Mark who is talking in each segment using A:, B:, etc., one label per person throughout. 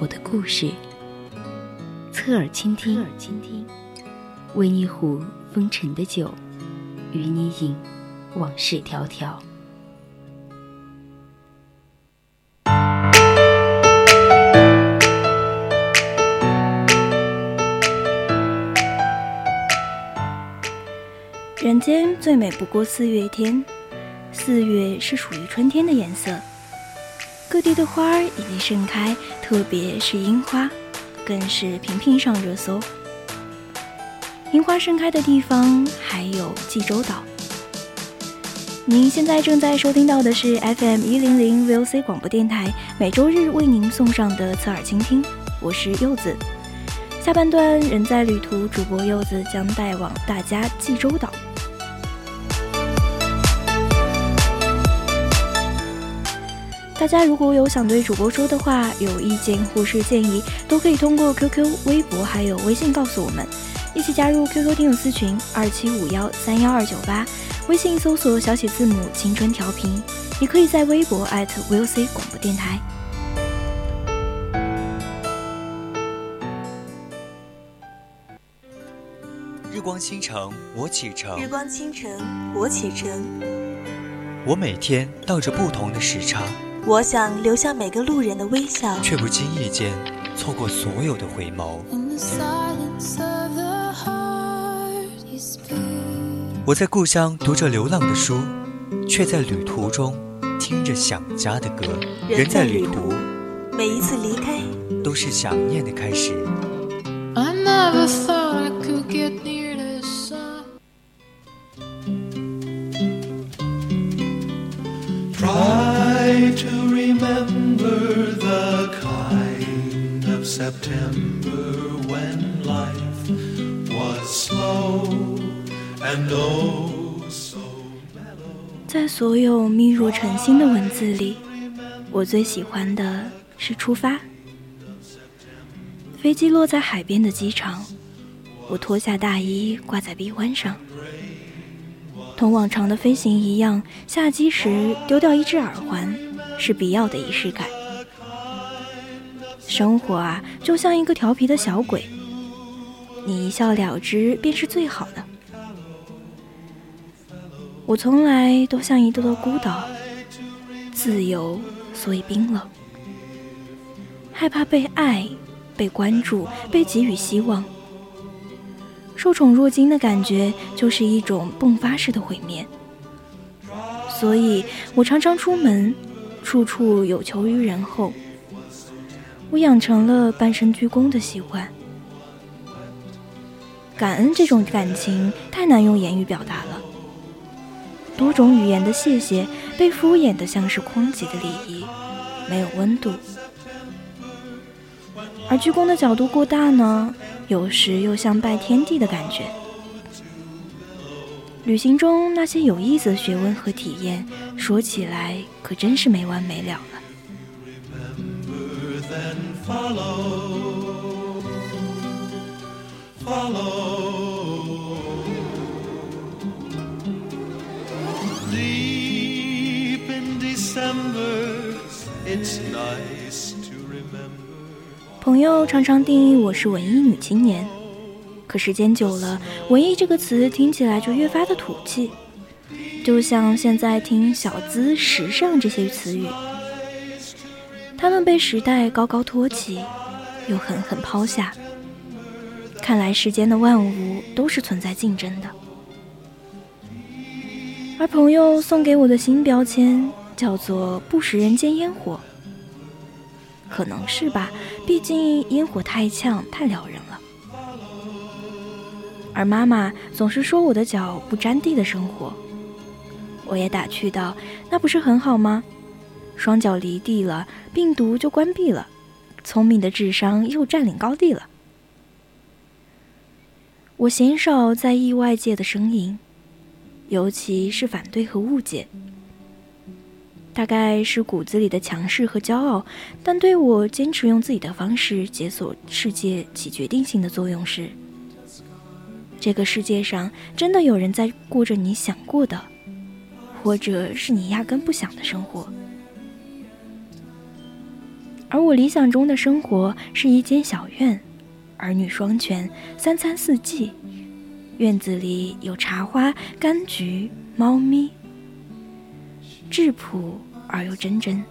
A: 我的故事，侧耳倾听，侧耳倾听，温一壶风尘的酒，与你饮往事迢迢。
B: 人间最美不过四月天，四月是属于春天的颜色。各地的花儿已经盛开，特别是樱花，更是频频上热搜。樱花盛开的地方还有济州岛。您现在正在收听到的是 FM 一零零 VOC 广播电台，每周日为您送上的侧耳倾听，我是柚子。下半段人在旅途，主播柚子将带往大家济州岛。大家如果有想对主播说的话，有意见或是建议，都可以通过 QQ、微博还有微信告诉我们。一起加入 QQ 听友私群二七五幺三幺二九八，微信搜索小写字母青春调频，也可以在微博 @VOC 广播电台。
C: 日光倾城，我启程。
B: 日光倾城，我启程。
C: 我每天倒着不同的时差。
B: 我想留下每个路人的微笑，
C: 却不经意间错过所有的回眸。我在故乡读着流浪的书，却在旅途中听着想家的歌。
B: 人在旅途，每一次离开
C: 都是想念的开始。
B: 在所有密若晨星的文字里，我最喜欢的是出发。飞机落在海边的机场，我脱下大衣挂在臂弯上。同往常的飞行一样，下机时丢掉一只耳环是必要的仪式感。生活啊，就像一个调皮的小鬼，你一笑了之便是最好的。我从来都像一座座孤岛，自由所以冰冷，害怕被爱、被关注、被给予希望。受宠若惊的感觉就是一种迸发式的毁灭，所以我常常出门，处处有求于人后。我养成了半身鞠躬的习惯，感恩这种感情太难用言语表达了。多种语言的谢谢被敷衍的像是空寂的礼仪，没有温度。而鞠躬的角度过大呢，有时又像拜天地的感觉。旅行中那些有意思的学问和体验，说起来可真是没完没了 follow, follow. Deep in December, it's nice to remember. 朋友常常定义我是文艺女青年，可时间久了，文艺这个词听起来就越发的土气。就像现在听小资、时尚这些词语，他们被时代高高托起，又狠狠抛下。看来世间的万物都是存在竞争的。而朋友送给我的新标签叫做“不食人间烟火”，可能是吧，毕竟烟火太呛，太撩人了。而妈妈总是说我的脚不沾地的生活，我也打趣道：“那不是很好吗？”双脚离地了，病毒就关闭了，聪明的智商又占领高地了。我鲜少在意外界的声音，尤其是反对和误解。大概是骨子里的强势和骄傲，但对我坚持用自己的方式解锁世界起决定性的作用是，这个世界上真的有人在过着你想过的，或者是你压根不想的生活。而我理想中的生活是一间小院，儿女双全，三餐四季，院子里有茶花、柑橘、猫咪，质朴。而又真真。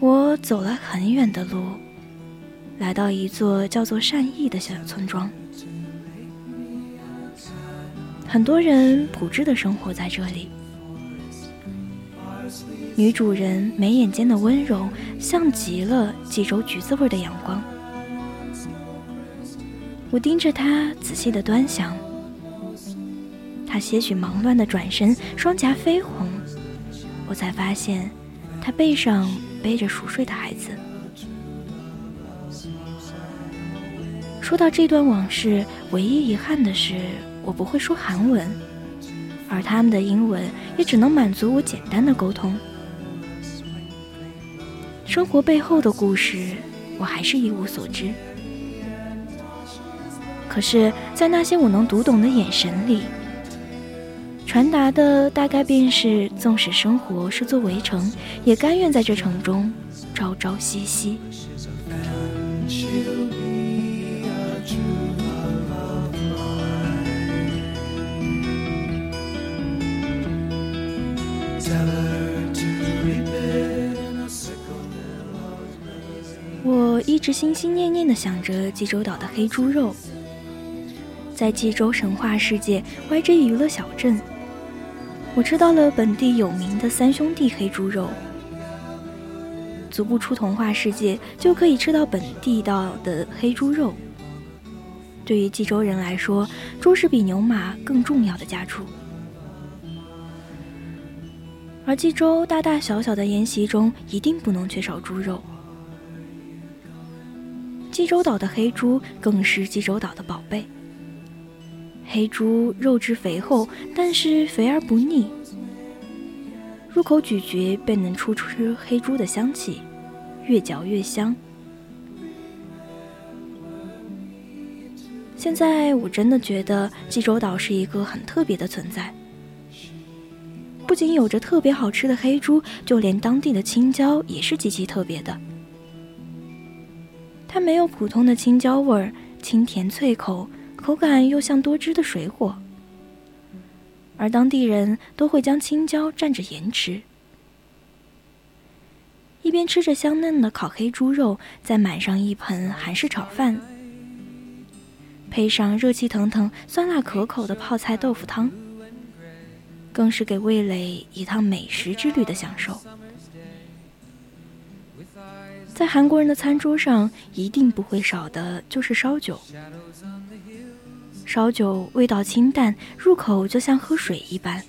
B: 我走了很远的路，来到一座叫做善意的小村庄。很多人朴质的生活在这里。女主人眉眼间的温柔，像极了济州橘子味的阳光。我盯着她，仔细的端详。他些许忙乱的转身，双颊绯红，我才发现，他背上背着熟睡的孩子。说到这段往事，唯一遗憾的是，我不会说韩文，而他们的英文也只能满足我简单的沟通。生活背后的故事，我还是一无所知。可是，在那些我能读懂的眼神里，传达的大概便是：纵使生活是座围城，也甘愿在这城中朝朝夕夕。我一直心心念念地想着济州岛的黑猪肉，在济州神话世界 YG 娱乐小镇。我吃到了本地有名的三兄弟黑猪肉，足不出童话世界就可以吃到本地道的黑猪肉。对于济州人来说，猪是比牛马更重要的家畜。而济州大大小小的宴席中，一定不能缺少猪肉。济州岛的黑猪更是济州岛的宝贝。黑猪肉质肥厚，但是肥而不腻。入口咀嚼便能出出黑猪的香气，越嚼越香。现在我真的觉得济州岛是一个很特别的存在，不仅有着特别好吃的黑猪，就连当地的青椒也是极其特别的。它没有普通的青椒味儿，清甜脆口。口感又像多汁的水果，而当地人都会将青椒蘸着盐吃。一边吃着香嫩的烤黑猪肉，再满上一盆韩式炒饭，配上热气腾腾、酸辣可口的泡菜豆腐汤，更是给味蕾一趟美食之旅的享受。在韩国人的餐桌上，一定不会少的就是烧酒。烧酒味道清淡，入口就像喝水一般。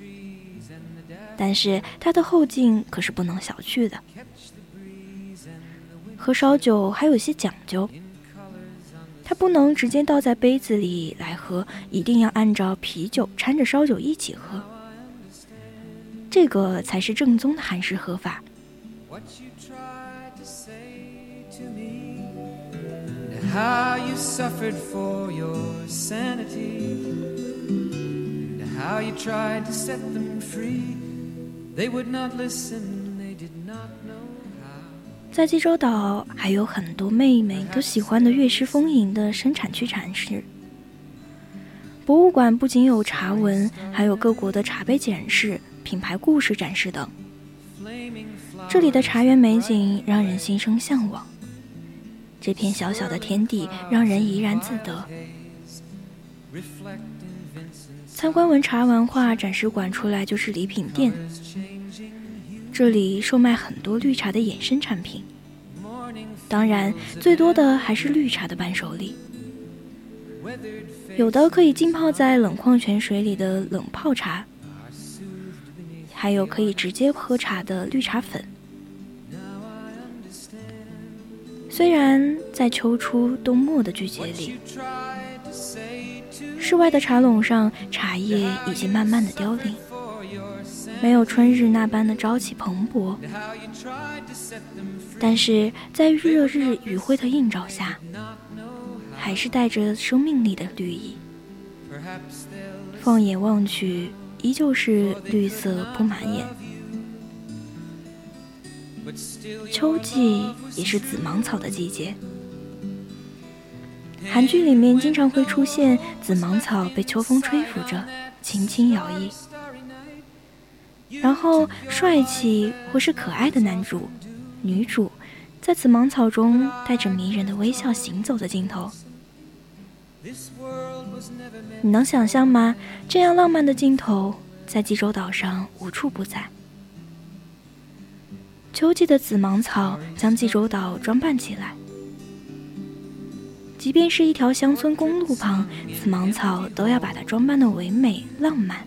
B: 但是它的后劲可是不能小觑的。喝烧酒还有些讲究，它不能直接倒在杯子里来喝，一定要按照啤酒掺着烧酒一起喝，这个才是正宗的韩式喝法。How you suffered for your sanity and how you tried to set them free they would not listen they did not know how 在济州岛还有很多妹妹都喜欢的乐师丰盈的生产区展示博物馆不仅有茶文还有各国的茶杯展示品牌故事展示等这里的茶园美景让人心生向往这片小小的天地让人怡然自得。参观文茶文化展示馆出来就是礼品店，这里售卖很多绿茶的衍生产品，当然最多的还是绿茶的伴手礼，有的可以浸泡在冷矿泉水里的冷泡茶，还有可以直接喝茶的绿茶粉。虽然在秋初冬末的季节里，室外的茶垄上茶叶已经慢慢的凋零，没有春日那般的朝气蓬勃，但是在热日余晖的映照下，还是带着生命力的绿意。放眼望去，依旧是绿色铺满眼。秋季也是紫芒草的季节，韩剧里面经常会出现紫芒草被秋风吹拂着，轻轻摇曳，然后帅气或是可爱的男主、女主在紫芒草中带着迷人的微笑行走的镜头。你能想象吗？这样浪漫的镜头在济州岛上无处不在。秋季的紫芒草将济州岛装扮起来，即便是一条乡村公路旁，紫芒草都要把它装扮的唯美浪漫。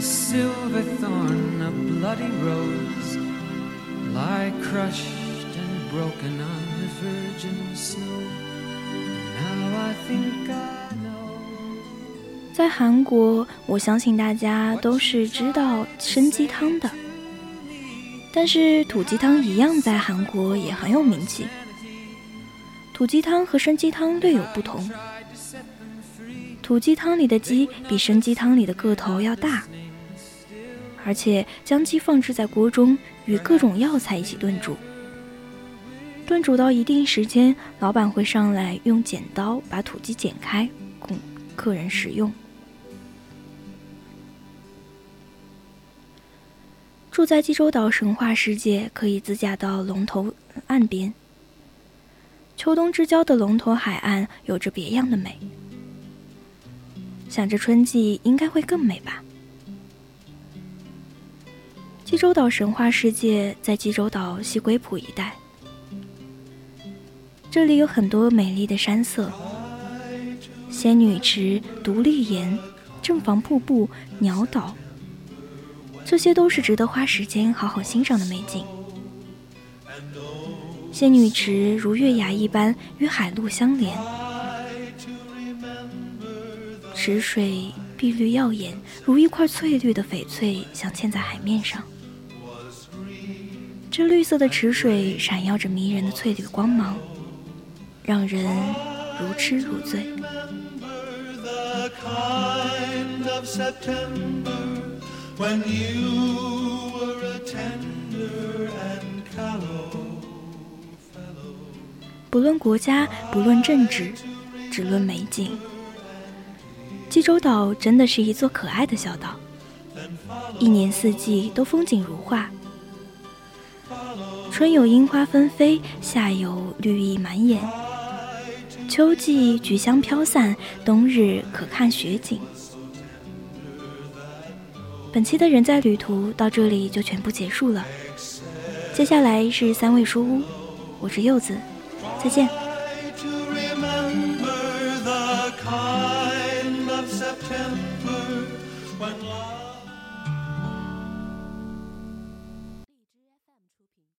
B: Silver thorn a bloody rose lie crushed and broken on the virgin snow now i think i know 在韩国我相信大家都是知道参鸡汤的但是土鸡汤一样在韩国也很有名气土鸡汤和参鸡汤略有不同土鸡汤里的鸡比参鸡汤里的个头要大而且将鸡放置在锅中，与各种药材一起炖煮。炖煮到一定时间，老板会上来用剪刀把土鸡剪开，供客人食用。住在济州岛神话世界，可以自驾到龙头岸边。秋冬之交的龙头海岸有着别样的美，想着春季应该会更美吧。济州岛神话世界在济州岛西归浦一带，这里有很多美丽的山色，仙女池、独立岩、正房瀑布、鸟岛，这些都是值得花时间好好欣赏的美景。仙女池如月牙一般与海陆相连，池水碧绿耀眼，如一块翠绿的翡翠镶嵌在海面上。这绿色的池水闪耀着迷人的翠绿光芒，让人如痴如醉。不论国家，不论政治，只论美景，济州岛真的是一座可爱的小岛，一年四季都风景如画。春有樱花纷飞，夏有绿意满眼，秋季菊香飘散，冬日可看雪景。本期的人在旅途到这里就全部结束了，接下来是三味书屋，我是柚子，再见。